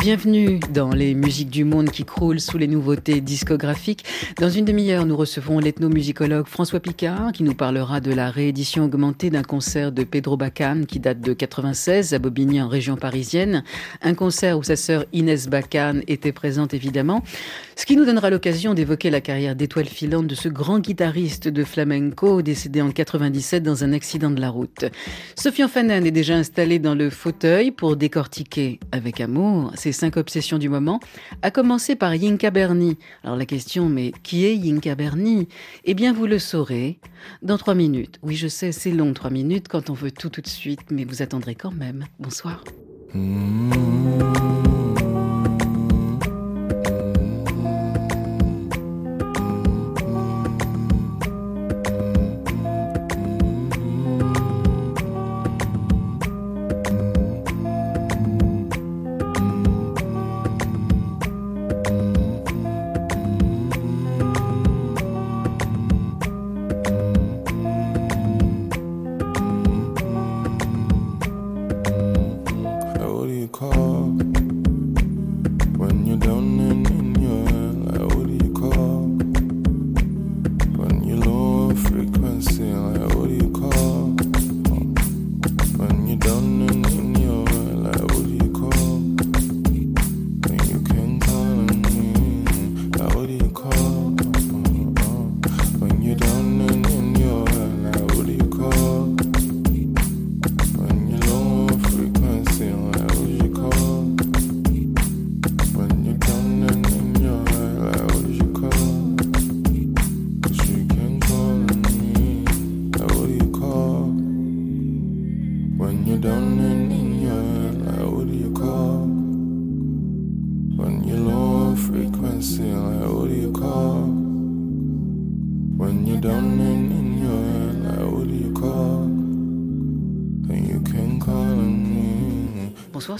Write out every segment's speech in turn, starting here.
Bienvenue dans les musiques du monde qui croulent sous les nouveautés discographiques. Dans une demi-heure, nous recevons l'ethnomusicologue François Picard qui nous parlera de la réédition augmentée d'un concert de Pedro Bacan qui date de 96 à Bobigny en région parisienne. Un concert où sa sœur Inès Bacan était présente évidemment. Ce qui nous donnera l'occasion d'évoquer la carrière d'étoile filante de ce grand guitariste de flamenco décédé en 97 dans un accident de la route. Sofiane Fanen est déjà installée dans le fauteuil pour décortiquer avec amour ses cinq obsessions du moment, à commencer par Yinka Berni. Alors la question, mais qui est Yinka Berni? Eh bien, vous le saurez dans trois minutes. Oui, je sais, c'est long, trois minutes, quand on veut tout tout de suite, mais vous attendrez quand même. Bonsoir. What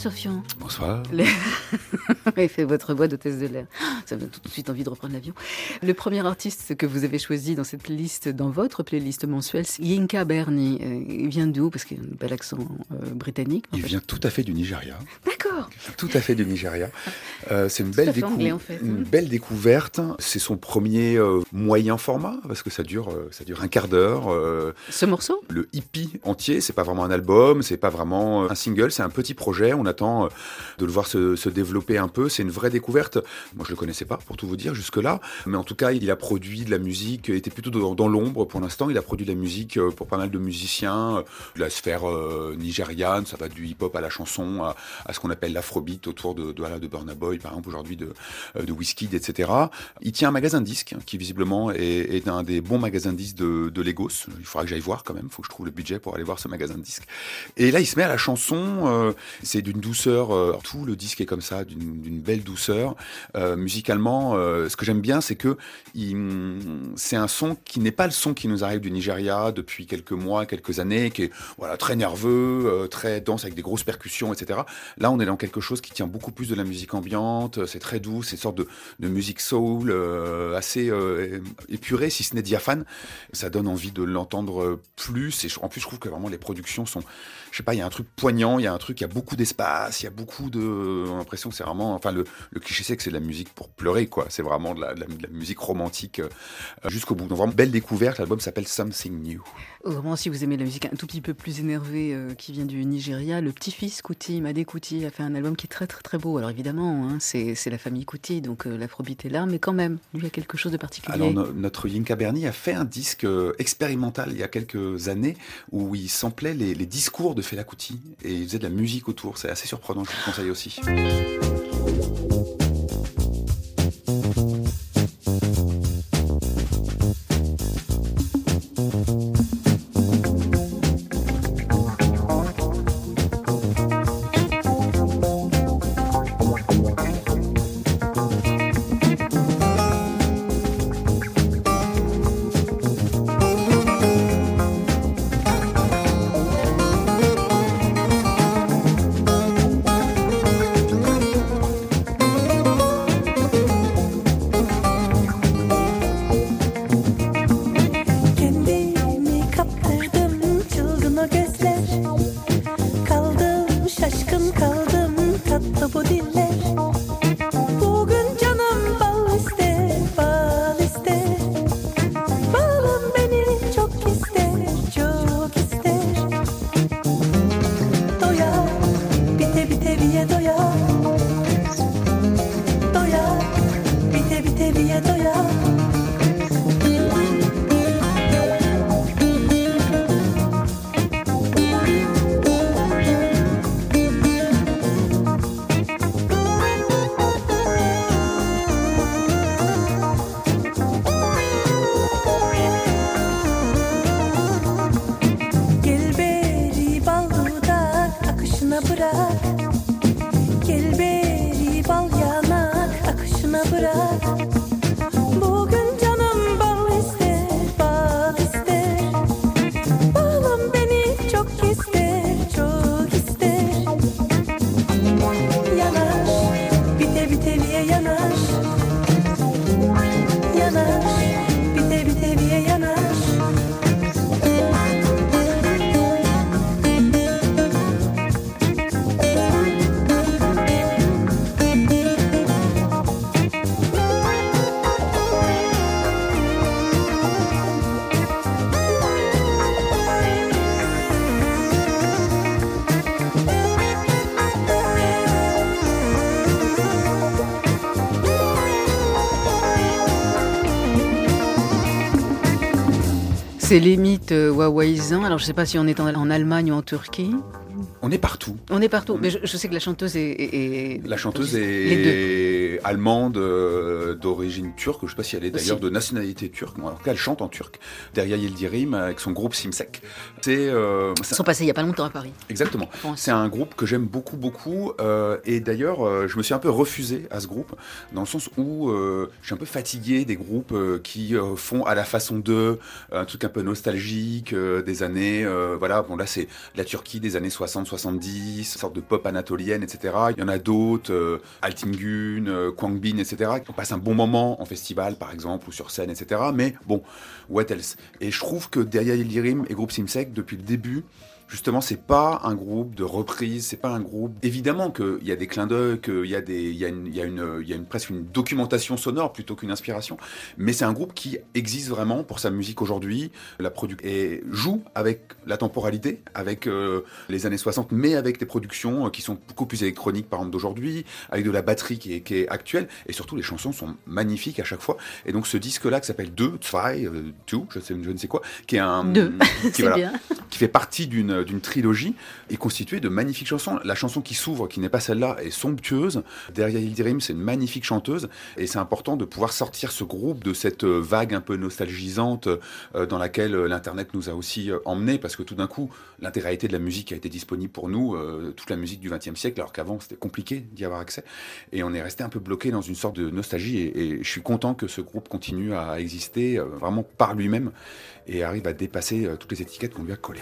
Bonsoir Sofiane. Bonsoir. Le... Et fait votre voix d'hôtesse de l'air. Ça me donne tout de suite envie de reprendre l'avion. Le premier artiste que vous avez choisi dans cette liste, dans votre playlist mensuelle, c'est Yinka Berni. Euh, il vient d'où? Parce qu'il a un bel accent euh, britannique. Il fait. vient tout à fait du Nigeria. D'accord. Tout à fait du Nigeria. Euh, c'est une, belle décou- anglais, en fait. une belle découverte. C'est son premier euh, moyen format, parce que ça dure, ça dure un quart d'heure. Ce morceau? le hippie entier, c'est pas vraiment un album, c'est pas vraiment un single, c'est un petit projet. On attend de le voir se, se développer un peu. C'est une vraie découverte. Moi, je le connaissais pas, pour tout vous dire, jusque-là. Mais en tout cas, il a produit de la musique, était plutôt dans, l'ombre pour l'instant. Il a produit de la musique euh, pour pas mal de musiciens, euh, de la sphère euh, nigériane. Ça va du hip-hop à la chanson, à, ce qu'on appelle l'afrobeat autour de, de, Burna Boy, par exemple, aujourd'hui de, de etc. Il tient un magasin de disques qui, visiblement, est, un des bons magasins de disques de, de Lagos. Il faudra que j'aille voir quand même. Il faut que je trouve le budget pour aller voir ce magasin de disques. Et là, il se met à la chanson. c'est d'une douceur. euh, tout le disque est comme ça, d'une d'une belle douceur. Euh, musicalement, euh, ce que j'aime bien, c'est que c'est un son qui n'est pas le son qui nous arrive du Nigeria depuis quelques mois, quelques années, qui est voilà très nerveux, euh, très dense avec des grosses percussions, etc. Là, on est dans quelque chose qui tient beaucoup plus de la musique ambiante. C'est très doux, c'est une sorte de, de musique soul assez épurée, si ce n'est diaphane. Ça donne envie de l'entendre plus. Et en plus, je trouve que vraiment les productions sont, je sais pas, il y a un truc poignant, il y a un truc, il y a beaucoup d'espace, il y a beaucoup de, l'impression que c'est vraiment, enfin le, cliché c'est que c'est de la musique pour pleurer, quoi. C'est vraiment de la musique romantique euh, jusqu'au bout. Donc vraiment belle découverte. L'album s'appelle Something New. Vraiment, si vous aimez la musique un tout petit peu plus énervée euh, qui vient du Nigeria, le petit-fils Kuti, Made Kuti, a fait un album qui est très très très beau. Alors évidemment, hein, c'est la famille Kuti, donc euh, l'afrobeat est là, mais quand même, lui a quelque chose de particulier. Alors no- notre Yinka Berni a fait un disque euh, expérimental il y a quelques années où il samplait les, les discours de Fela Kuti et il faisait de la musique autour. C'est assez surprenant, je vous le conseille aussi. C'est les mythes euh, wawaïsans. Alors, je ne sais pas si on est en, Allemagne ou en Turquie. On est partout. On est partout. Mais je, sais que la chanteuse est. la chanteuse est allemande, euh, d'origine turque. Je ne sais pas si elle est d'ailleurs de nationalité turque. En tout cas, elle chante en turc. Derrière Yildirim, avec son groupe Simsek. C'est. Euh, Ils sont passés il n'y a pas longtemps à Paris. Exactement. C'est un groupe que j'aime beaucoup, beaucoup. Euh, et d'ailleurs, je me suis un peu refusé à ce groupe, dans le sens où je suis un peu fatigué des groupes qui font à la façon d'eux un truc un peu nostalgique des années. voilà, bon là, c'est la Turquie des années 60, 70, sorte de pop anatolienne, etc. Il y en a d'autres, euh, Altingun, euh, Kwangbin, etc. On passe un bon moment en festival, par exemple, ou sur scène, etc. Mais bon, what else? Et je trouve que derrière Ilirim et Groupe Simsek, depuis le début, justement, c'est pas un groupe de reprise, c'est pas un groupe. Évidemment qu'il y a des clins d'œil, qu'il y a des, il y a une, il y a une, il y a une presque une documentation sonore plutôt qu'une inspiration. Mais c'est un groupe qui existe vraiment pour sa musique aujourd'hui. La production et joue avec la temporalité, avec euh, les années 60, mais avec des productions euh, qui sont beaucoup plus électroniques, par exemple d'aujourd'hui, avec de la batterie qui est, qui est, actuelle, et surtout les chansons sont magnifiques à chaque fois. Et donc ce disque-là qui s'appelle 2, 2, 2, je, sais, je ne sais quoi, qui est un, Deux. qui, voilà, qui fait partie d'une euh, d'une trilogie est constituée de magnifiques chansons. La chanson qui s'ouvre, qui n'est pas celle-là, est somptueuse. Derrière Yildirim, c'est une magnifique chanteuse. Et c'est important de pouvoir sortir ce groupe de cette euh, vague un peu nostalgisante euh, dans laquelle l'Internet nous a aussi emmenés, parce que tout d'un coup, l'intégralité de la musique a été disponible pour nous, toute la musique du XXe siècle, alors qu'avant, c'était compliqué d'y avoir accès. Et on est resté un peu bloqué dans une sorte de nostalgie. Et, je suis content que ce groupe continue à exister vraiment par lui-même et arrive à dépasser toutes les étiquettes qu'on lui a collées.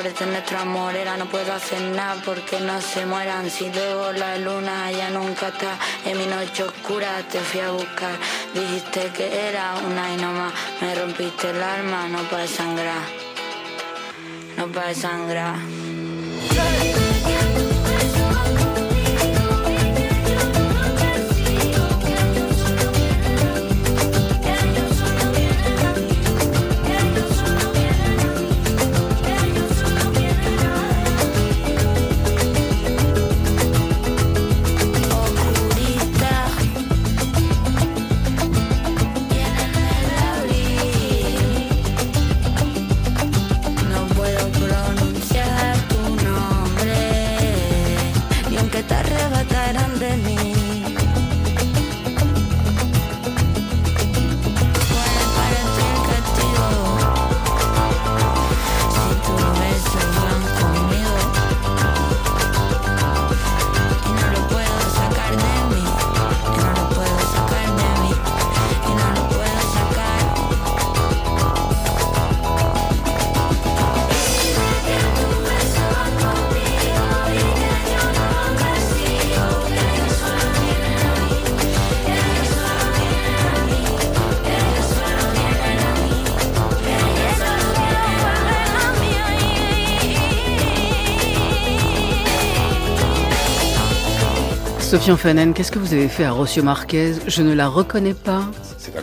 Dime florece nuestro amor. Era no puedo hacer nada porque no se mueran. Si luego la luna ya nunca está en mi noche oscura te fui a buscar. Dijiste que era una y no más. Me rompiste el alma no para sangrar. No para sangrar Sofiane Fanen, qu'est-ce que vous avez fait à Rocio Marquez? Je ne la reconnais pas.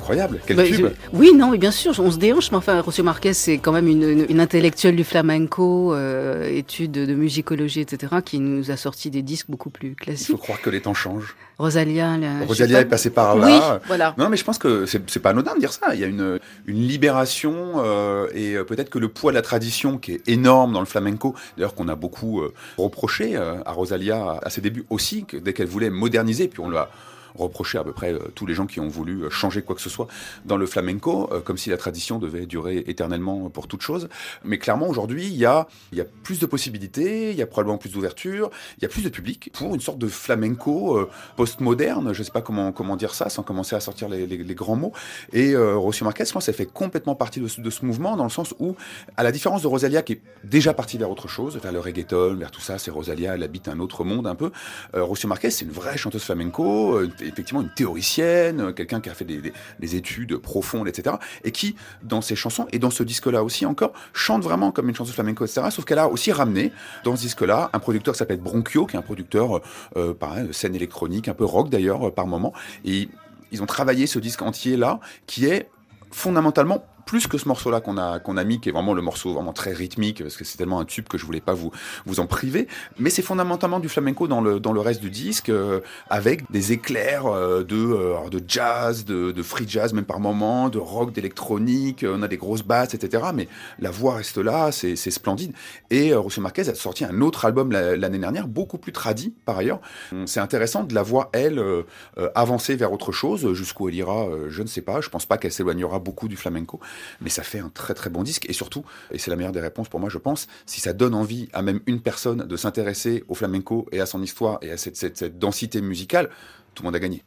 Incroyable, quel Bah, tube je- Oui, non, mais bien sûr, on se déhanche, mais enfin, Rocio Marquez, c'est quand même une, une- une intellectuelle du flamenco, euh, étude de musicologie, etc., qui nous a sorti des disques beaucoup plus Il faut classiques. croire que les temps changent. Rosalia, la- Rosalia pas. est passée par là. Oui, voilà. Non, mais je pense que c'est pas anodin de dire ça. Il y a une, une libération euh, et peut-être que le poids de la tradition qui est énorme dans le flamenco, d'ailleurs qu'on a beaucoup euh, reproché à Rosalia à, à ses débuts aussi, que dès qu'elle voulait moderniser, puis on l'a reproché à peu près euh, tous les gens qui ont voulu euh, changer quoi que ce soit dans le flamenco, euh, comme si la tradition devait durer éternellement pour toute chose. Mais clairement, aujourd'hui, il y a, y a plus de possibilités, il y a probablement plus d'ouverture, il y a plus de public pour une sorte de flamenco postmoderne, je sais pas comment, comment dire ça sans commencer à sortir les, les- grands mots. Et euh, Rocio Marquez, je pense, fait complètement partie de ce, de ce mouvement dans le sens où, à la différence de Rosalia qui est déjà partie vers autre chose, vers le reggaeton, vers tout ça, c'est Rosalia, elle habite un autre monde un peu. Euh, Rocio Marquez, c'est une vraie chanteuse flamenco, effectivement une théoricienne, euh, quelqu'un qui a fait des, des- des études profondes, etc. Et qui, dans ses chansons et dans ce disque-là aussi encore, chante vraiment comme une chanteuse flamenco, etc. Sauf qu'elle a aussi ramené dans ce disque-là un producteur qui s'appelle Bronchio, qui est un producteur, euh, pareil, de scène électronique, un peu rock d'ailleurs, euh, par moment. Et ils ont travaillé ce disque entier-là, qui est fondamentalement plus que ce morceau-là qu'on a, qu'on a mis, qui est vraiment le morceau vraiment très rythmique, parce que c'est tellement un tube que je voulais pas vous, vous en priver, mais c'est fondamentalement du flamenco dans le, dans le reste du disque, euh, avec des éclairs euh, de, euh, de jazz, de, de free jazz même par moment, de rock, d'électronique, euh, on a des grosses basses, etc. Mais la voix reste là, c'est splendide. Et euh, Rocio Marquez a sorti un autre album la- l'année dernière, beaucoup plus tradi par ailleurs. C'est intéressant de la voir, elle, avancer vers autre chose, jusqu'où elle ira, je ne sais pas. Je pense pas qu'elle s'éloignera beaucoup du flamenco, mais ça fait un très très bon disque. Et surtout, et c'est la meilleure des réponses pour moi, je pense, si ça donne envie à même une personne de s'intéresser au flamenco et à son histoire et à cette, densité musicale, tout le monde a gagné.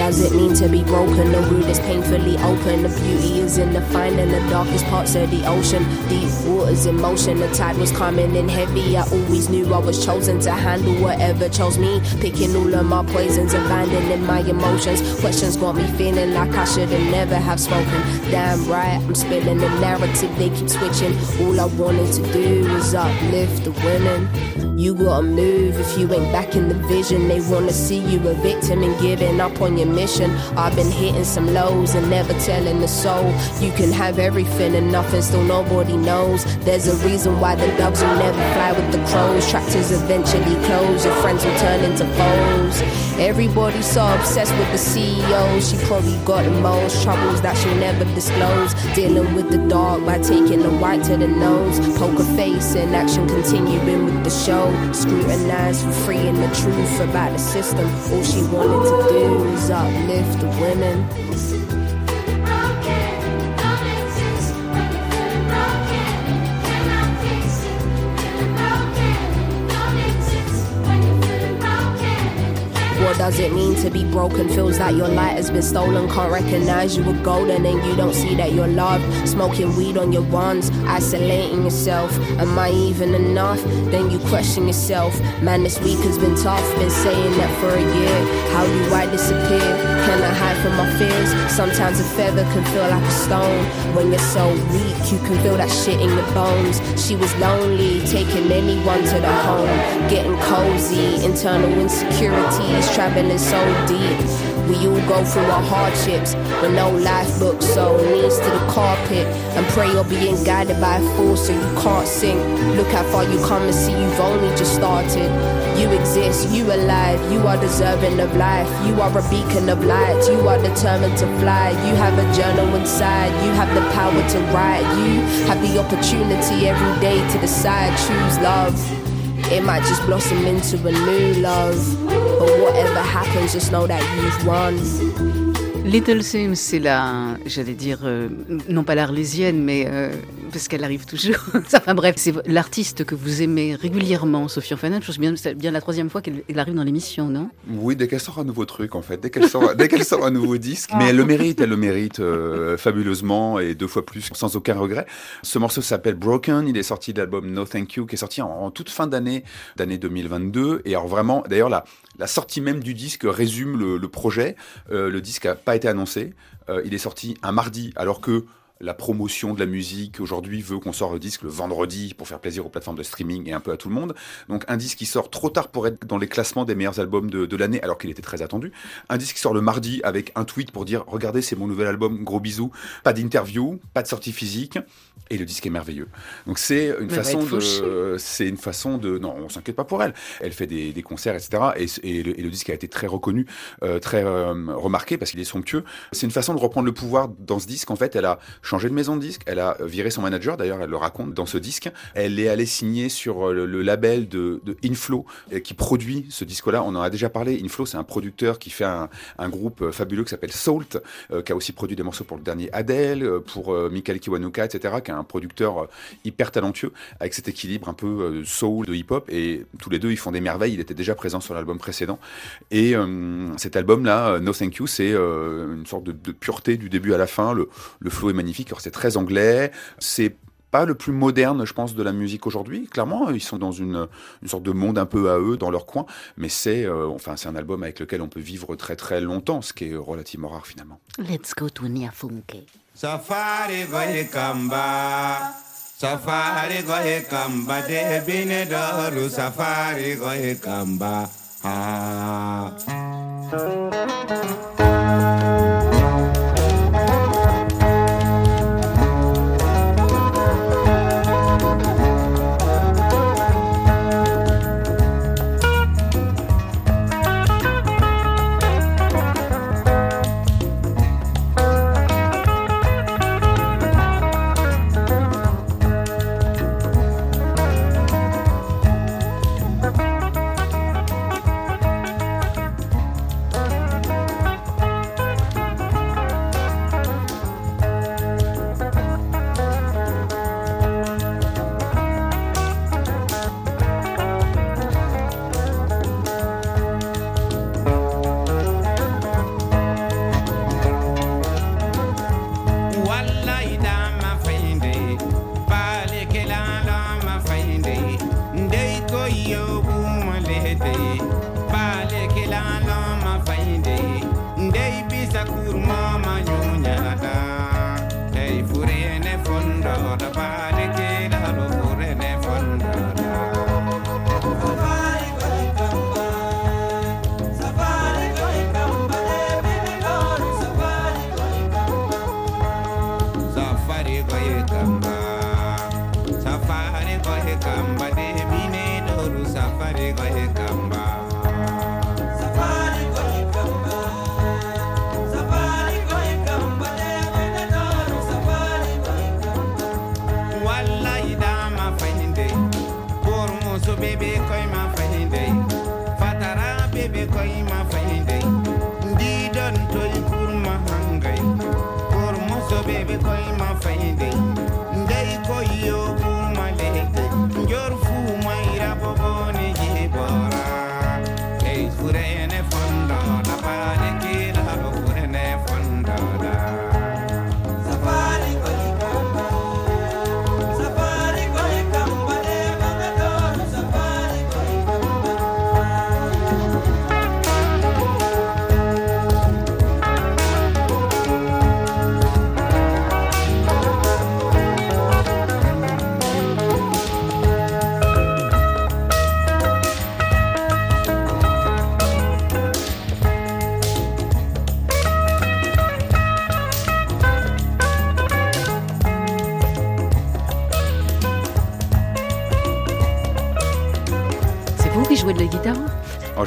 Does it mean to be broken? The wound is painfully open. The beauty is in the finding the darkest parts of the ocean. Deep waters in motion. The tide was coming in heavy. I always knew I was chosen to handle whatever chose me. Picking all of my poisons, abandoning my emotions. Questions got me feeling like I should have never have spoken. Damn right, I'm spilling the narrative. They keep switching. All I wanted to do was uplift the women. You gotta move if you ain't back in the vision. They wanna see you a victim and giving up on your mission. I've been hitting some lows and never telling the soul. You can have everything and nothing, still nobody knows. There's a reason why the doves will never fly with the crows. Tractors eventually close, your friends will turn into foes. Everybody's so obsessed with the CEO. She probably got the most troubles that she'll never disclose. Dealing with the dark by taking the white to the nose. Poker face and action continuing with the show. Scrutinized for freeing the truth about the system. All she wanted to do was uplift the women. What does it mean to be broken? Feels like your light has been stolen. Can't recognize you were golden and you don't see that you're loved. Smoking weed on your ones, isolating yourself. Am I even enough? Then you question yourself. Man, this week has been tough. Been saying that for a year. How do I disappear? Can I hide from my fears? Sometimes a feather can feel like a stone. When you're so weak, you can feel that shit in your bones. She was lonely, taking anyone to the home. Getting cozy, internal insecurities, traveling so deep. We all go through our hardships with no life book, so knees to the carpet and pray you're being guided by a force so you can't sink. Look how far you come and see you've only just started. You exist, you alive, you are deserving of life. You are a beacon of light, you are determined to fly. You have a journal inside, you have the power to write. You have the opportunity every day to decide, choose love. It might just blossom into a new love. But whatever happens, just know that you've won. Little Sims, c'est la, j'allais dire, euh, non pas l'arlésienne, mais euh, Parce qu'elle arrive toujours. enfin bref, c'est l'artiste que vous aimez régulièrement, Sophie Orphanen. Je pense bien, c'est bien la troisième fois qu'elle elle arrive dans l'émission, non? Oui, dès qu'elle sort un nouveau truc, en fait, dès qu'elle sort, dès qu'elle sort un nouveau disque. Mais elle le mérite, elle le mérite euh, fabuleusement et deux fois plus, sans aucun regret. Ce morceau s'appelle Broken. Il est sorti de l'album No Thank You, qui est sorti en, en toute fin d'année, d'année 2022. Et alors vraiment, d'ailleurs, la, la sortie même du disque résume le, le projet. Euh, le disque n'a pas été annoncé. Euh, il est sorti un mardi, alors que la promotion de la musique aujourd'hui veut qu'on sorte le disque le vendredi pour faire plaisir aux plateformes de streaming et un peu à tout le monde. Donc un disque qui sort trop tard pour être dans les classements des meilleurs albums de, de l'année alors qu'il était très attendu. Un disque qui sort le mardi avec un tweet pour dire regardez c'est mon nouvel album, gros bisous. Pas d'interview, pas de sortie physique et le disque est merveilleux. Donc c'est une Mais façon de, c'est une façon de, non on s'inquiète pas pour elle. Elle fait des, des concerts etc. Et, et le, et le disque a été très reconnu, euh, très euh, remarqué parce qu'il est somptueux. C'est une façon de reprendre le pouvoir dans ce disque. En fait, elle a changé de maison de disque, elle a viré son manager. D'ailleurs, elle le raconte dans ce disque. Elle est allée signer sur euh, le, label de, de Inflow euh, qui produit ce disque-là. On en a déjà parlé. Inflow, c'est un producteur qui fait un, un groupe euh, fabuleux qui s'appelle Salt, qui a aussi produit des morceaux pour le dernier Adele, pour euh, Michael Kiwanuka, etc., qui est un producteur hyper talentueux avec cet équilibre un peu soul de hip-hop. Et tous les deux, ils font des merveilles. Il était déjà présent sur l'album précédent. Et cet album-là, No Thank You, c'est une sorte de, de pureté du début à la fin. Le, le flow est magnifique. C'est très anglais. C'est pas le plus moderne, je pense, de la musique aujourd'hui. Clairement, ils sont dans une, une sorte de monde un peu à eux, dans leur coin. Mais c'est, euh, enfin, c'est un album avec lequel on peut vivre très très longtemps, ce qui est relativement rare finalement. Let's go to Niafunke. Safari goye kamba Safari goye kamba de bine doru Safari goye kamba ah.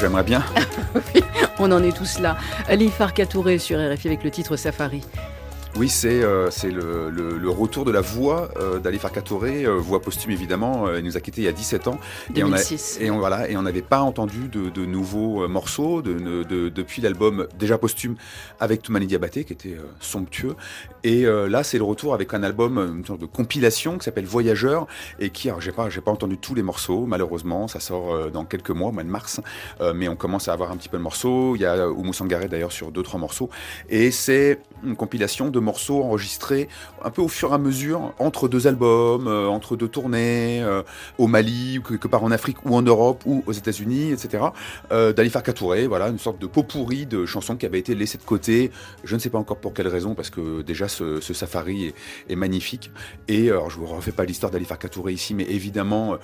J'aimerais bien. On en est tous là. Ali Farka Touré sur RFI avec le titre Safari. Oui, c'est euh, c'est le, le- le retour de la voix euh, d'Ali Farka Touré, euh, voix posthume évidemment. Euh, il nous a quittés il y a 17 ans. Et on a- 2006. Et on voilà, et on n'avait pas entendu de, de nouveaux euh, morceaux de, de- de- depuis l'album déjà posthume avec Toumani Diabaté, qui était euh, somptueux. Et euh, là, c'est le retour avec un album, une sorte de compilation qui s'appelle Voyageur et qui, alors j'ai pas, j'ai pas entendu tous les morceaux, malheureusement, ça sort euh, dans quelques mois, au mois de mars, Euh, mais on commence à avoir un petit peu de morceaux. Il y a Oumou Sangaré d'ailleurs sur deux trois morceaux, et c'est une compilation de morceaux enregistrés un peu au fur et à mesure entre deux albums, euh, entre deux tournées, euh, au Mali, ou quelque part en Afrique ou en Europe ou aux États-Unis, etc. Euh, d'Ali Farka Touré, voilà, une sorte de pot pourri de chansons qui avaient été laissées de côté. Je ne sais pas encore pour quelle raison, parce que déjà ce, safari est, magnifique. Et alors, je vous refais pas l'histoire d'Ali Farka Touré ici, mais évidemment,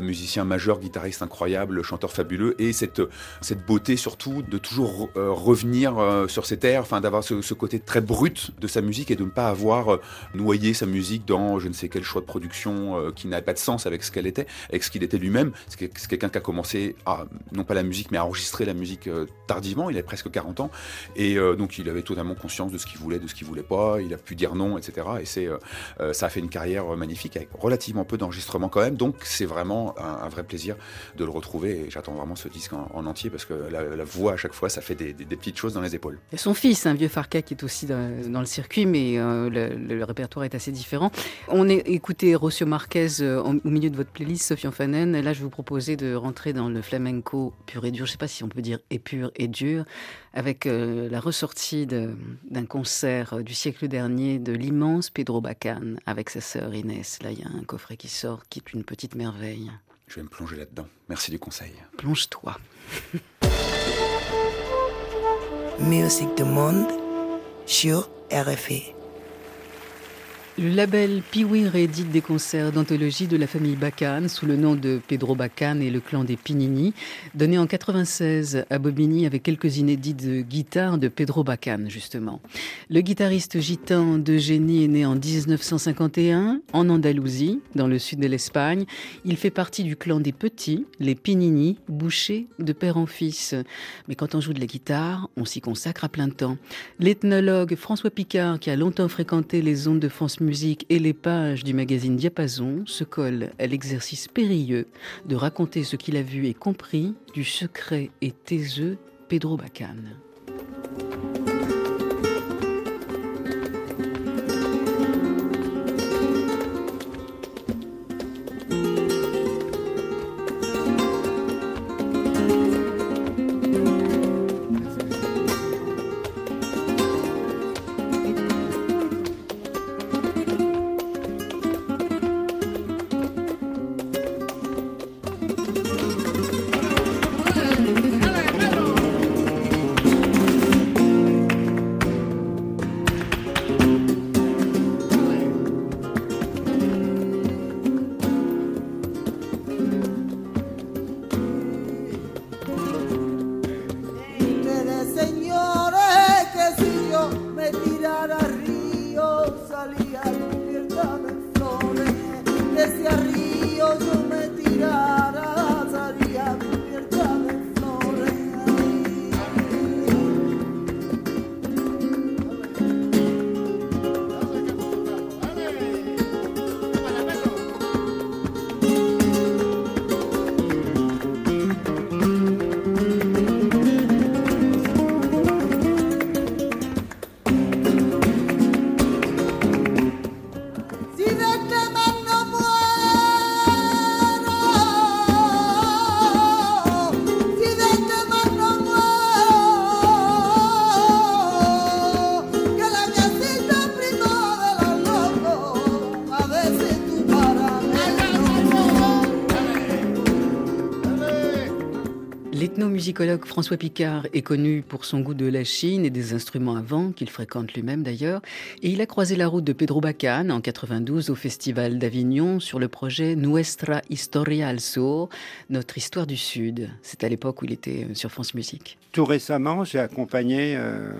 musicien majeur, guitariste incroyable, chanteur fabuleux, et cette, cette beauté surtout de toujours revenir sur ses terres, enfin d'avoir ce, ce côté très brut de sa musique et de ne pas avoir euh, noyé sa musique dans je ne sais quel choix de production euh, qui n'avait pas de sens avec ce qu'elle était, avec ce qu'il était lui-même. C'est que- c'est quelqu'un qui a commencé à, non pas la musique, mais à enregistrer la musique euh, tardivement, il avait presque 40 ans, et donc il avait totalement conscience de ce qu'il voulait, de ce qu'il voulait pas, il a pu dire non, etc. Et c'est, ça a fait une carrière magnifique avec relativement peu d'enregistrements quand même, donc c'est vraiment un, vrai plaisir de le retrouver et j'attends vraiment ce disque en, en entier parce que la, voix à chaque fois ça fait des, petites choses dans les épaules. A son fils, un vieux Farka, qui est aussi dans le circuit, mais euh, le, le répertoire est assez différent. On a écouté Rocio Marquez euh, en- au milieu de votre playlist, Sofiane Fanen. Et là, je vous proposer de rentrer dans le flamenco pur et dur. Je ne sais pas si on peut dire épur et dur, avec euh, la ressortie d'un concert euh, du siècle dernier de l'immense Pedro Bacan avec sa sœur Inès. Là, il y a un coffret qui sort, qui est une petite merveille. Je vais me plonger là-dedans. Merci du conseil. Plonge-toi. Musique du monde sur RFI. Le label Piwi réédite des concerts d'anthologie de la famille Bacan sous le nom de Pedro Bacan et le clan des Pinini, donné en 96 à Bobigny avec quelques inédits de guitare de Pedro Bacan, justement. Le guitariste gitan de génie est né en 1951 en Andalousie, dans le sud de l'Espagne. Il fait partie du clan des petits, les Pinini, bouchés de père en fils. Mais quand on joue de la guitare, on s'y consacre à plein temps. L'ethnologue François Picard, qui a longtemps fréquenté les ondes de France Musique et les pages du magazine Diapason, se colle à l'exercice périlleux de raconter ce qu'il a vu et compris du secret et taiseux Pedro Bacan. L'ethnomusicologue François Picard est connu pour son goût de la Chine et des instruments à vent qu'il fréquente lui-même d'ailleurs. Et il a croisé la route de Pedro Bacan en 92 au Festival d'Avignon sur le projet Nuestra Historia al Sur, notre histoire du Sud. C'est à l'époque où il était euh, sur France Musique. Tout récemment, j'ai accompagné euh,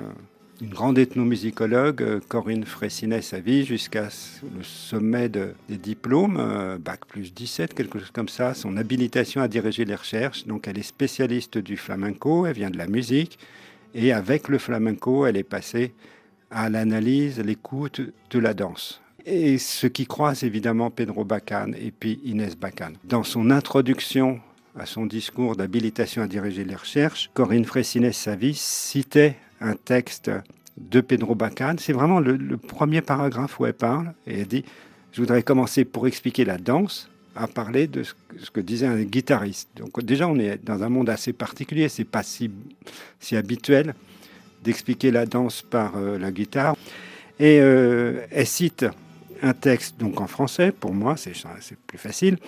une grande ethnomusicologue, euh, Corinne Fressinet-Savy, jusqu'à le sommet de- des diplômes, euh, Bac plus 17, quelque chose comme ça, son habilitation à diriger les recherches. Donc elle est spécialiste du flamenco, elle vient de la musique, et avec le flamenco, elle est passée à l'analyse, l'écoute de la danse. Et ce qui croise évidemment Pedro Bacan et puis Inès Bacan. Dans son introduction à son discours d'habilitation à diriger les recherches, Corinne Fressinet-Savy citait un texte de Pedro Bacan. C'est vraiment le, premier paragraphe où elle parle. Et elle dit Je voudrais commencer pour expliquer la danse à parler de ce que, disait un guitariste. Donc, déjà, on est dans un monde assez particulier. C'est pas si, si habituel d'expliquer la danse par euh, la guitare. Et euh, elle cite un texte donc en français, pour moi, c'est c'est plus facile,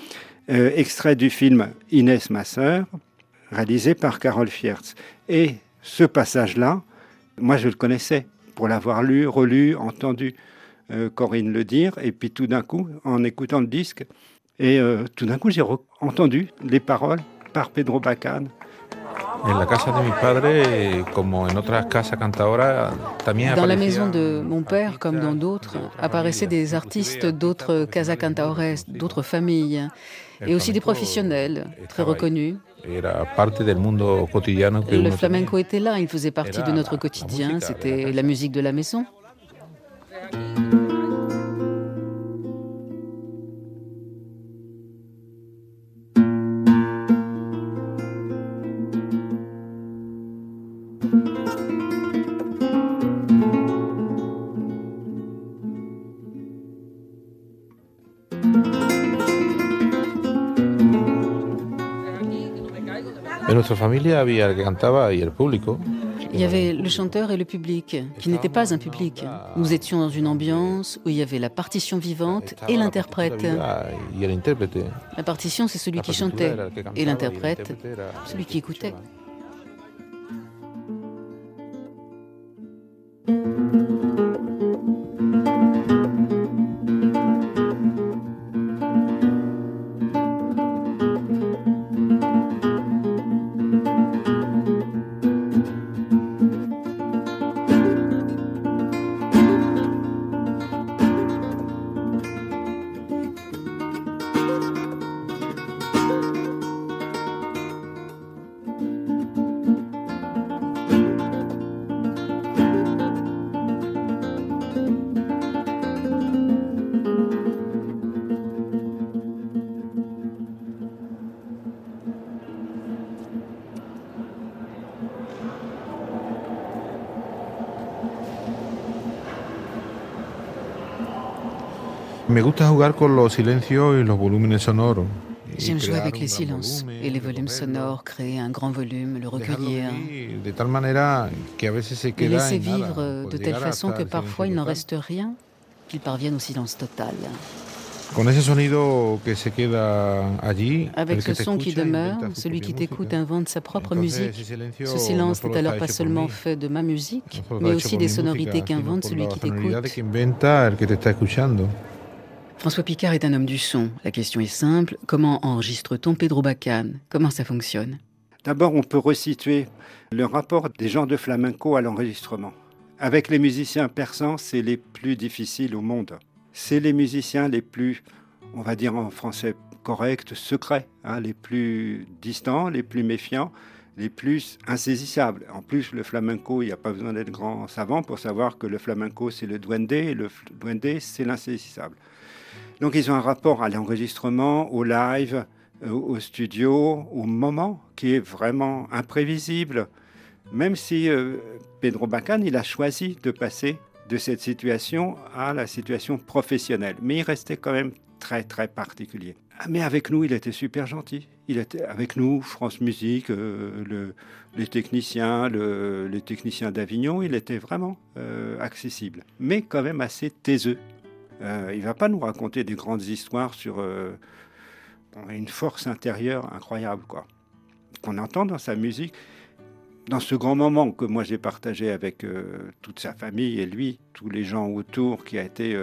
euh, extrait du film Inès, ma sœur, réalisé par Carole Fiertz. Et ce passage-là, moi, je le connaissais pour l'avoir lu, relu, entendu euh, Corinne le dire. Et puis tout d'un coup, en écoutant le disque, et euh, tout d'un coup, j'ai entendu les paroles par Pedro Bacan. En la casa de mi padre, como en otras casas cantadoras, también Dans la maison de mon père, comme dans d'autres, apparaissaient des artistes d'autres casa cantaores, d'autres familles, et aussi des professionnels très reconnus. Le flamenco était là, il faisait partie de notre quotidien, c'était la musique de la maison. Nuestra familia había el que cantaba y el público. Il y avait le chanteur et le public, qui n'était pas un public. Nous étions dans une ambiance où il y avait la partition vivante et l'interprète. La partition, c'est celui qui chantait, et l'interprète, celui qui écoutait. Me gusta jugar con los silencios y los volúmenes sonoros. y J'aime jouer avec les silences et les volumes sonores, créer un grand volume, le recueillir, queda laisser vivre de telle façon que parfois il n'en reste rien, qu'il parvienne au silence total. Avec ce son qui demeure, celui qui t'écoute invente sa propre musique. Ce silence n'est alors pas seulement fait de ma musique, mais aussi des sonorités qu'invente celui qui t'écoute. François Picard est un homme du son. La question est simple. Comment enregistre-t-on Pedro Bacan? Comment ça fonctionne? D'abord, on peut resituer le rapport des gens de flamenco à l'enregistrement. Avec les musiciens persans, c'est les plus difficiles au monde. C'est les musiciens les plus, on va dire en français correct, secrets, hein, les plus distants, les plus méfiants, les plus insaisissables. En plus, le flamenco, il n'y a pas besoin d'être grand savant pour savoir que le flamenco, c'est le duende, et le duende, c'est l'insaisissable. Donc, ils ont un rapport à l'enregistrement, au live, euh, au studio, au moment qui est vraiment imprévisible. Même si euh, Pedro Bacan, il a choisi de passer de cette situation à la situation professionnelle. Mais il restait quand même très, très particulier. Ah, Mais avec nous, il était super gentil. Il était avec nous, France Musique, euh, le- les techniciens, le- les techniciens d'Avignon, il était vraiment accessible. Mais quand même assez taiseux. Euh, il va pas nous raconter des grandes histoires sur euh, une force intérieure incroyable, quoi. Qu'on entend dans sa musique. Dans ce grand moment que moi j'ai partagé avec euh, toute sa famille et lui, tous les gens autour, qui a été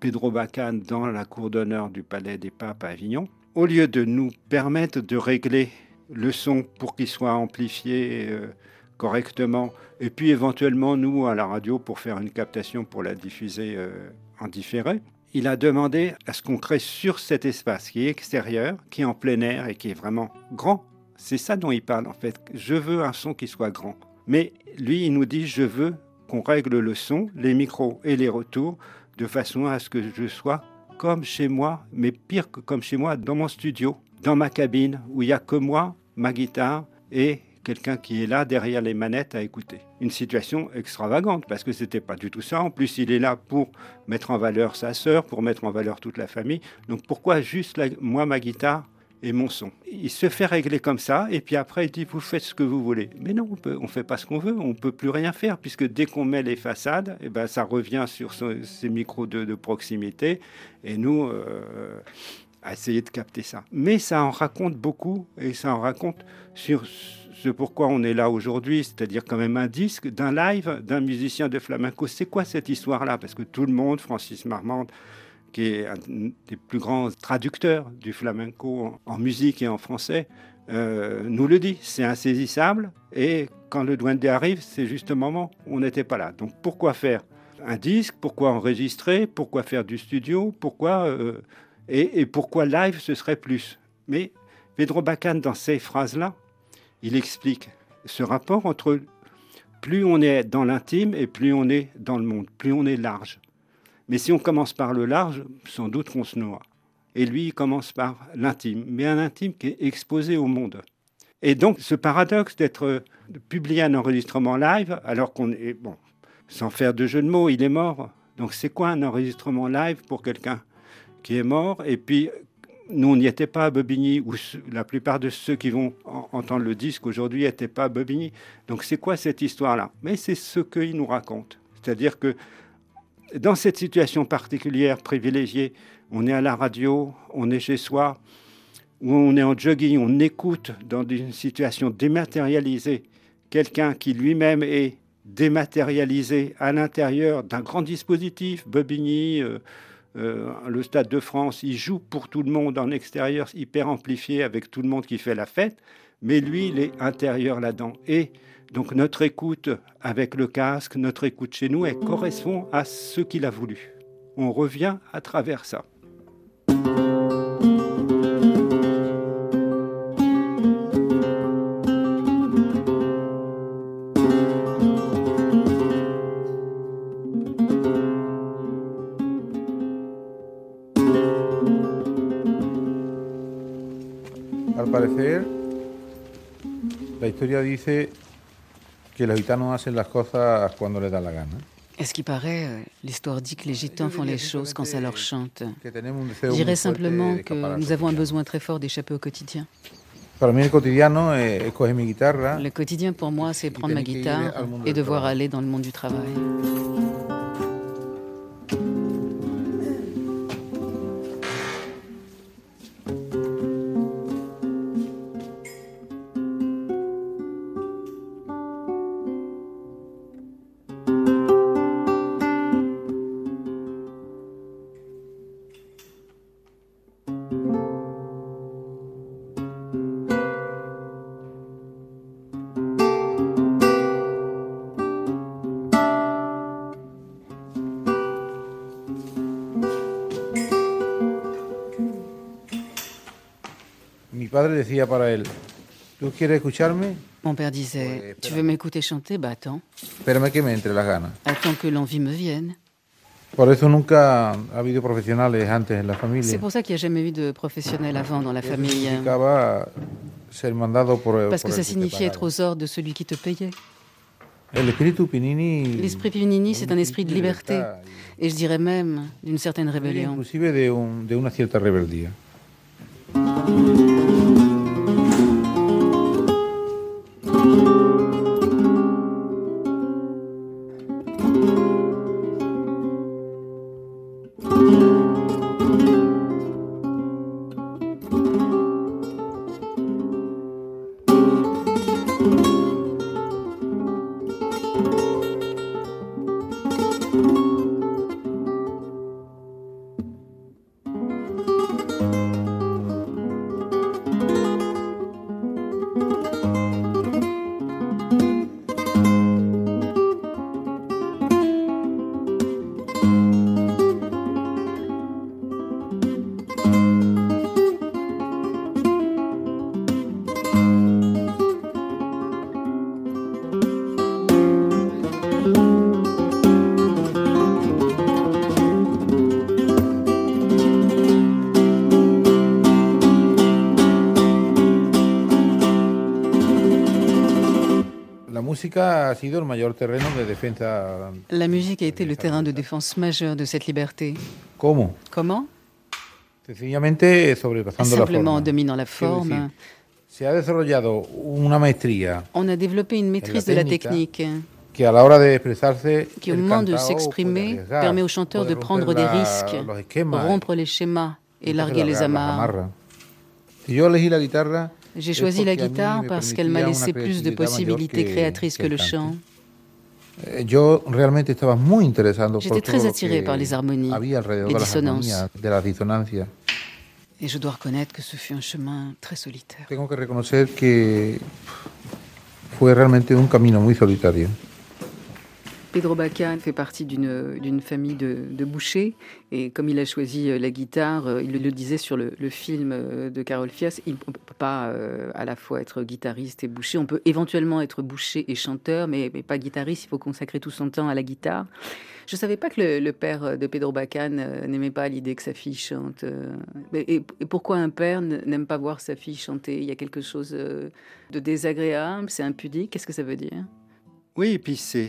Pedro Bacan dans la cour d'honneur du Palais des Papes à Avignon, au lieu de nous permettre de régler le son pour qu'il soit amplifié correctement, et puis éventuellement nous à la radio pour faire une captation pour la diffuser en différé, il a demandé à ce qu'on crée sur cet espace qui est extérieur, qui est en plein air et qui est vraiment grand. C'est ça dont il parle en fait. Je veux un son qui soit grand. Mais lui, il nous dit, je veux qu'on règle le son, les micros et les retours de façon à ce que je sois comme chez moi, mais pire que comme chez moi, dans mon studio, dans ma cabine, où il n'y a que moi, ma guitare et quelqu'un qui est là derrière les manettes à écouter. Une situation extravagante, parce que c'était pas du tout ça. En plus, il est là pour mettre en valeur sa sœur, pour mettre en valeur toute la famille. Donc pourquoi juste la- moi, ma guitare et mon son? Il se fait régler comme ça, et puis après, il dit, vous faites ce que vous voulez. Mais non, on peut, on fait pas ce qu'on veut, on peut plus rien faire, puisque dès qu'on met les façades, eh ben, ça revient sur ce- ces micros de, proximité, et nous... euh, essayer de capter ça. Mais ça en raconte beaucoup et ça en raconte sur ce pourquoi on est là aujourd'hui, c'est-à-dire quand même un disque d'un live d'un musicien de flamenco. C'est quoi cette histoire-là? Parce que tout le monde, Francis Marmande, qui est un des plus grands traducteurs du flamenco en, musique et en français, euh, nous le dit. C'est insaisissable et quand le Duende arrive, c'est juste un moment où on n'était pas là. Donc pourquoi faire un disque? Pourquoi enregistrer? Pourquoi faire du studio? Pourquoi euh, et pourquoi live ce serait plus? Mais Pedro Bacan, dans ces phrases-là, il explique ce rapport entre plus on est dans l'intime et plus on est dans le monde, plus on est large. Mais si on commence par le large, sans doute qu'on se noie. Et lui, il commence par l'intime, mais un intime qui est exposé au monde. Et donc, ce paradoxe d'être euh, de publier un enregistrement live, alors qu'on est, bon, sans faire de jeu de mots, il est mort. Donc, c'est quoi un enregistrement live pour quelqu'un qui est mort? Et puis, nous, on n'y était pas à Bobigny, ou la plupart de ceux qui vont en- entendre le disque aujourd'hui n'étaient pas à Bobigny. Donc, c'est quoi cette histoire-là? Mais c'est ce qu'il nous raconte. C'est-à-dire que dans cette situation particulière, privilégiée, on est à la radio, on est chez soi, on est en jogging, on écoute dans une situation dématérialisée quelqu'un qui lui-même est dématérialisé à l'intérieur d'un grand dispositif, Bobigny, euh, euh, le Stade de France, il joue pour tout le monde en extérieur, hyper amplifié avec tout le monde qui fait la fête, mais lui, il est intérieur là-dedans. Et donc notre écoute avec le casque, notre écoute chez nous, elle correspond à ce qu'il a voulu. On revient à travers ça. Parecer, la historia dice que los gitanos hacen las cosas cuando les da la gana. À ce qui paraît, euh, l'histoire dit que les gitans font les choses quand ça leur chante? Je dirais simplement que nous avons un besoin très fort d'échapper au quotidien. Para mí el cotidiano es, es coger mi guitarra Le quotidien pour moi, c'est prendre ma guitare et devoir aller dans le monde du travail. Mon père disait Tu veux m'écouter chanter? Bah attends. Attends que l'envie me vienne. Por eso nunca ha habido profesionales antes en la C'est pour ça qu'il n'y a jamais eu de professionnel avant dans la famille. significaba ser mandado por, Parce que ça signifiait être aux ordres de celui qui te payait. L'esprit Pinini, c'est un esprit de liberté. Et je dirais même d'une certaine rébellion. La musique a été le terrain de défense majeur de cette liberté. ¿Cómo? Comment Simplement en dominant la forme. decir, se ha desarrollado una maestría On a développé une maîtrise de la technique que a la hora de expresarse, qui, au el moment de s'exprimer, permet aux chanteurs de prendre des risques, rompre les schémas et larguer les amarres. Si J'ai choisi la guitare parce qu'elle m'a laissé plus de possibilités créatrices que le chant. J'étais très attiré par les harmonies, les dissonances. Et je dois reconnaître que ce fut un chemin très solitaire. Tengo que reconocer que fue realmente un camino muy solitario. Pedro Bacan fait partie d'une famille de, de bouchers et comme il a choisi euh, la guitare, euh, il le disait sur le, le film euh, de Carole Fias, il ne peut pas à la fois être guitariste et boucher. On peut éventuellement être boucher et chanteur, mais, mais pas guitariste. Il faut consacrer tout son temps à la guitare. Je ne savais pas que le, le père de Pedro Bacan n'aimait pas l'idée que sa fille chante. Et, et pourquoi un père n'aime pas voir sa fille chanter? Il y a quelque chose de désagréable, c'est impudique? Qu'est-ce que ça veut dire? Oui, et puis c'est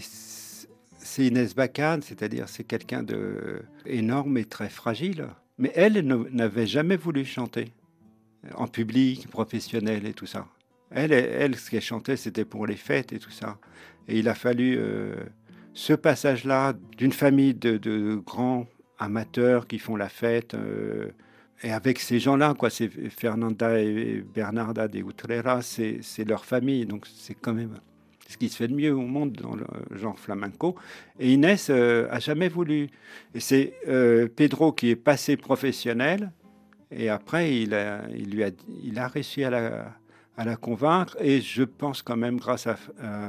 c'est Inès Bacane, c'est-à-dire c'est quelqu'un de énorme et très fragile. Mais elle n'avait jamais voulu chanter en public, professionnel et tout ça. Elle, elle, ce qu'elle chantait, c'était pour les fêtes et tout ça. Et il a fallu euh, ce passage-là d'une famille de, de grands amateurs qui font la fête. euh, et avec ces gens-là, quoi, c'est Fernanda et Bernarda de Utrera, c'est leur famille, donc c'est quand même ce qui se fait de mieux au monde dans le genre flamenco. Et Inès euh, a jamais voulu. Et c'est euh, Pedro qui est passé professionnel, et après il a, réussi à la, la convaincre, et je pense quand même grâce à,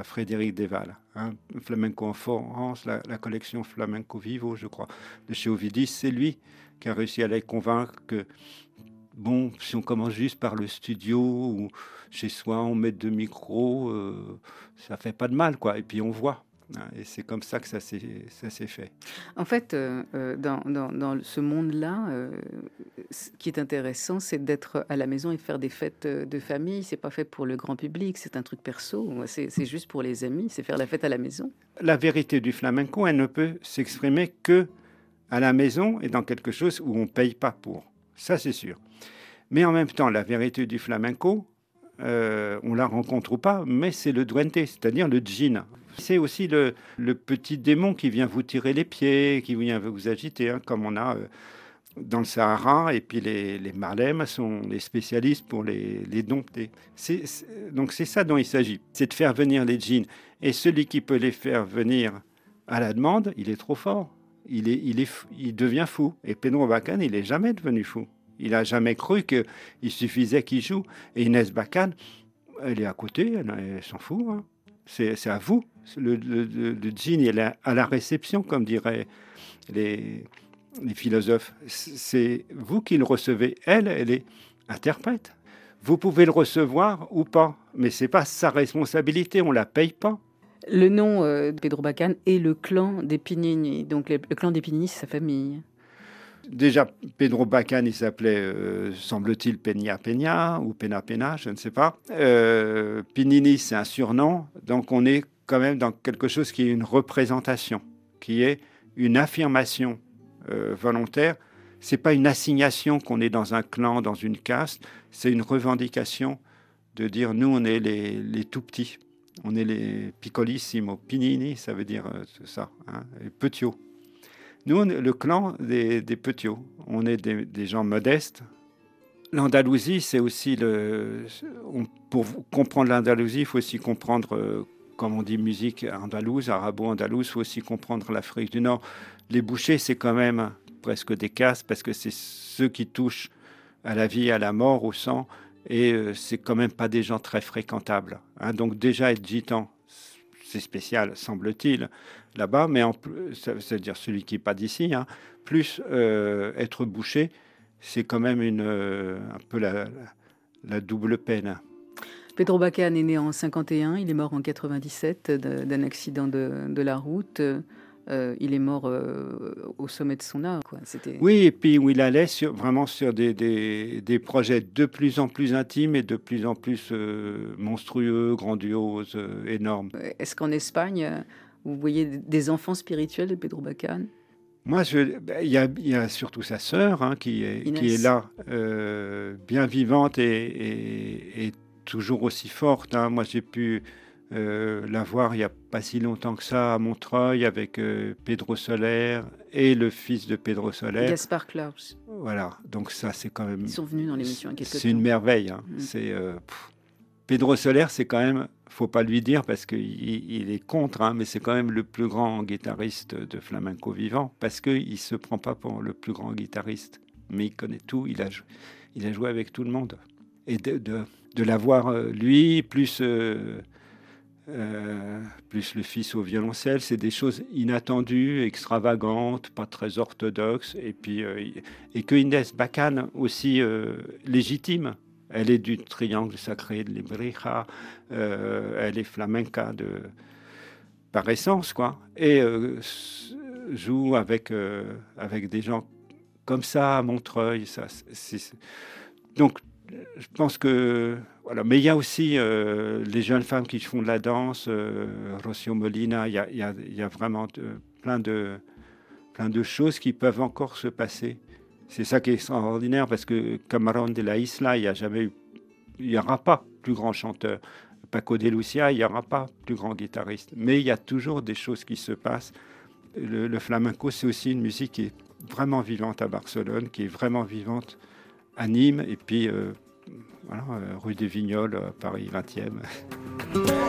Frédéric Deval, hein, Flamenco en France, la, la collection Flamenco Vivo, je crois, de chez Ovidis, c'est lui qui a réussi à les convaincre que bon, si on commence juste par le studio ou chez soi, on met deux micros, euh, ça fait pas de mal, quoi. Et puis on voit. hein, Et c'est comme ça que ça s'est fait. En fait, euh, euh, dans, dans- dans ce monde-là, euh, ce qui est intéressant, c'est d'être à la maison et faire des fêtes de famille. C'est pas fait pour le grand public, c'est un truc perso. C'est c'est juste pour les amis, c'est faire la fête à la maison. La vérité du flamenco, elle ne peut s'exprimer que à la maison et dans quelque chose où on paye pas pour. Ça, c'est sûr. Mais en même temps, la vérité du flamenco, euh, on la rencontre ou pas, mais c'est le duende, c'est-à-dire le djinn. C'est aussi le, petit démon qui vient vous tirer les pieds, qui vient vous agiter, hein, comme on a euh, dans le Sahara, et puis les, les sont les spécialistes pour les, dompter. Donc c'est ça dont il s'agit, c'est de faire venir les djinns. Et celui qui peut les faire venir à la demande, il est trop fort. Il, est, il, il devient fou. Et Pedro Bacan, il n'est jamais devenu fou. Il n'a jamais cru qu'il suffisait qu'il joue. Et Inès Bacan, elle est à côté, elle, s'en fout. hein. C'est à vous. Le, le, le, il est à la réception, comme diraient les, philosophes. C'est vous qui le recevez. Elle, elle est interprète. Vous pouvez le recevoir ou pas, mais c'est pas sa responsabilité. On la paye pas. Le nom euh, de Pedro Bacan est le clan des Pinini. Donc le, le clan des Pinini, c'est sa famille. Déjà, Pedro Bacan, il s'appelait, euh, semble-t-il, Peña Peña ou Pena Pena, je ne sais pas. Euh, Pinini, c'est un surnom, donc on est quand même dans quelque chose qui est une représentation, qui est une affirmation euh, volontaire. C'est pas une assignation qu'on est dans un clan, dans une caste, c'est une revendication de dire nous, on est les, les tout petits, on est les piccolissimo. Pinini, ça veut dire euh, ça, hein, les petits. Nous, on est le clan des, des petits. On est des, gens modestes. L'Andalousie, c'est aussi le. pour comprendre l'Andalousie, il faut aussi comprendre, euh, comme on dit, musique andalouse, arabo-andalouse, il faut aussi comprendre l'Afrique du Nord. Les bouchers, c'est quand même presque des castes parce que c'est ceux qui touchent à la vie, à la mort, au sang, et euh, c'est quand même pas des gens très fréquentables. hein. Donc, déjà, être gitan, c'est spécial, semble-t-il, là-bas, mais en plus, c'est-à-dire celui qui n'est pas d'ici, hein, plus euh, être bouché, c'est quand même une, euh, un peu la, double peine. Pedro Bacan est né en 51, il est mort en 97 de- d'un accident de, de la route. Euh, il est mort euh, au sommet de son art. Quoi. Oui, et puis où il allait sur, vraiment sur des, des, des projets de plus en plus intimes et de plus en plus euh, monstrueux, grandioses, énormes. Est-ce qu'en Espagne, vous voyez des enfants spirituels de Pedro Bacan? Moi, ben, il y, a, il y a surtout sa sœur hein, qui, est, Inès. qui est là, bien vivante et, et- et toujours aussi forte. hein. Moi, j'ai pu euh, la voir il n'y a pas si longtemps que ça à Montreuil avec euh, Pedro Soler et le fils de Pedro Soler. Gaspard Klaus. Voilà, donc ça, c'est quand même. Ils sont venus dans l'émission quelques C'est une merveille. hein. Mm. C'est euh. Pedro Soler, c'est quand même, faut pas lui dire parce qu'il il est contre, hein, mais c'est quand même le plus grand guitariste de flamenco vivant parce qu'il se prend pas pour le plus grand guitariste, mais il connaît tout. Il a, il a joué avec tout le monde et de, de, de l'avoir euh, lui plus euh, plus le fils au violoncelle, c'est des choses inattendues, extravagantes, pas très orthodoxes, et puis euh, et que Inès Bacan aussi euh, légitime. Elle est du triangle sacré de Librija, elle est flamenca de par essence, quoi, et joue avec avec des gens comme ça à Montreuil. Ça, c'est- donc je pense que voilà, mais il y a aussi euh, les jeunes femmes qui font de la danse, euh, Rocio Molina. Il y a, y y vraiment plein de plein de choses qui peuvent encore se passer. C'est ça qui est extraordinaire parce que Camarón de la Isla, il n'y a jamais eu, il n'y aura pas plus grand chanteur. Paco de Lucia, il n'y aura pas plus grand guitariste. Mais il y a toujours des choses qui se passent. Le flamenco, c'est aussi une musique qui est vraiment vivante à Barcelone, qui est vraiment vivante à Nîmes et puis euh, voilà, euh, rue des Vignoles, euh, Paris 20e.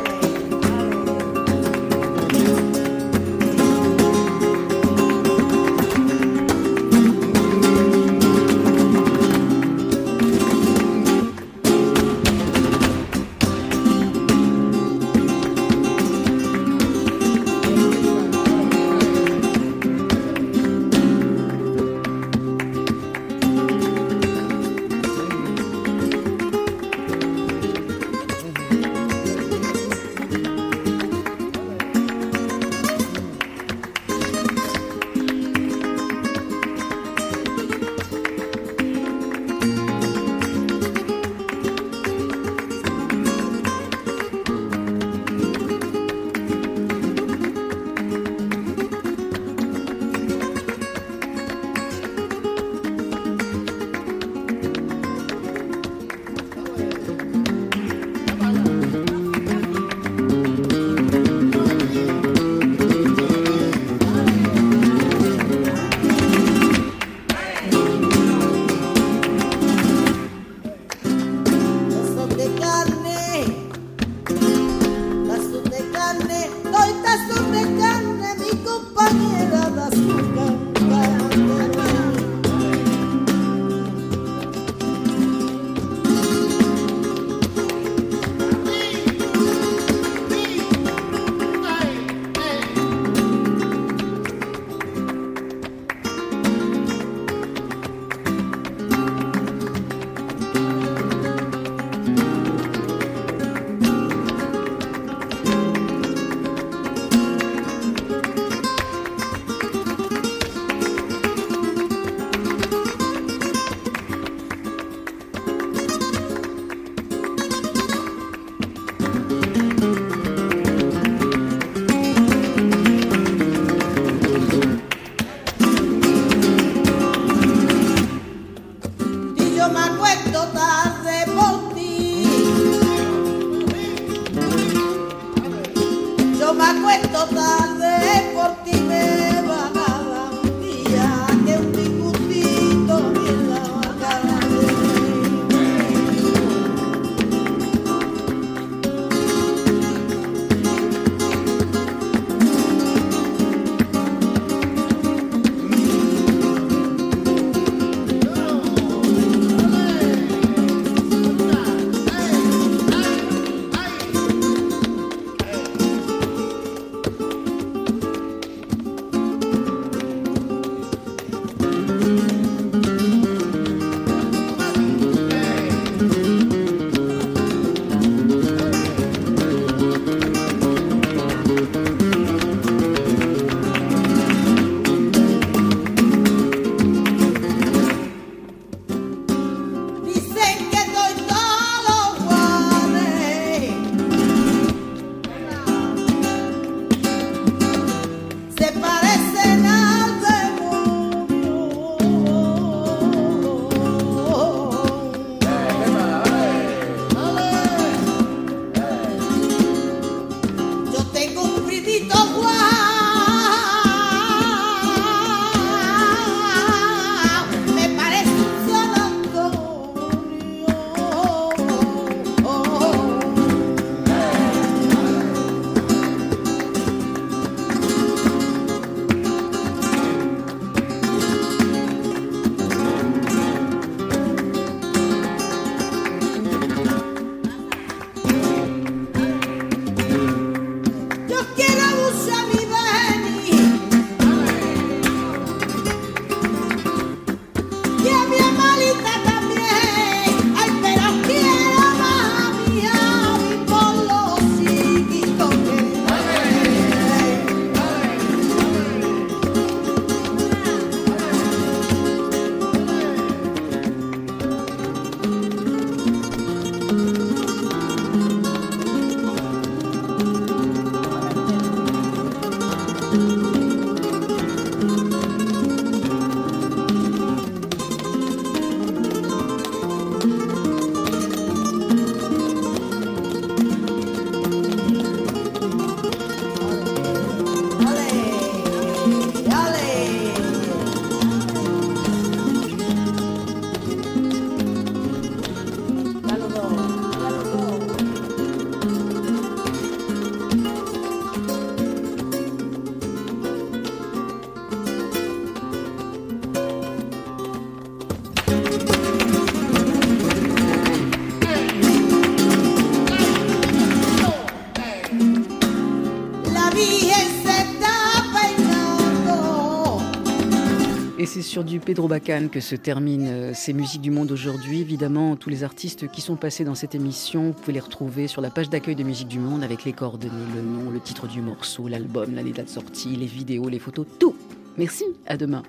Sur du Pedro Bacan que se terminent euh, ces musiques du monde aujourd'hui. Évidemment, tous les artistes qui sont passés dans cette émission, vous pouvez les retrouver sur la page d'accueil de Musique du Monde avec les coordonnées, le nom, le titre du morceau, l'album, l'année de sortie, les vidéos, les photos, tout. Merci, à demain.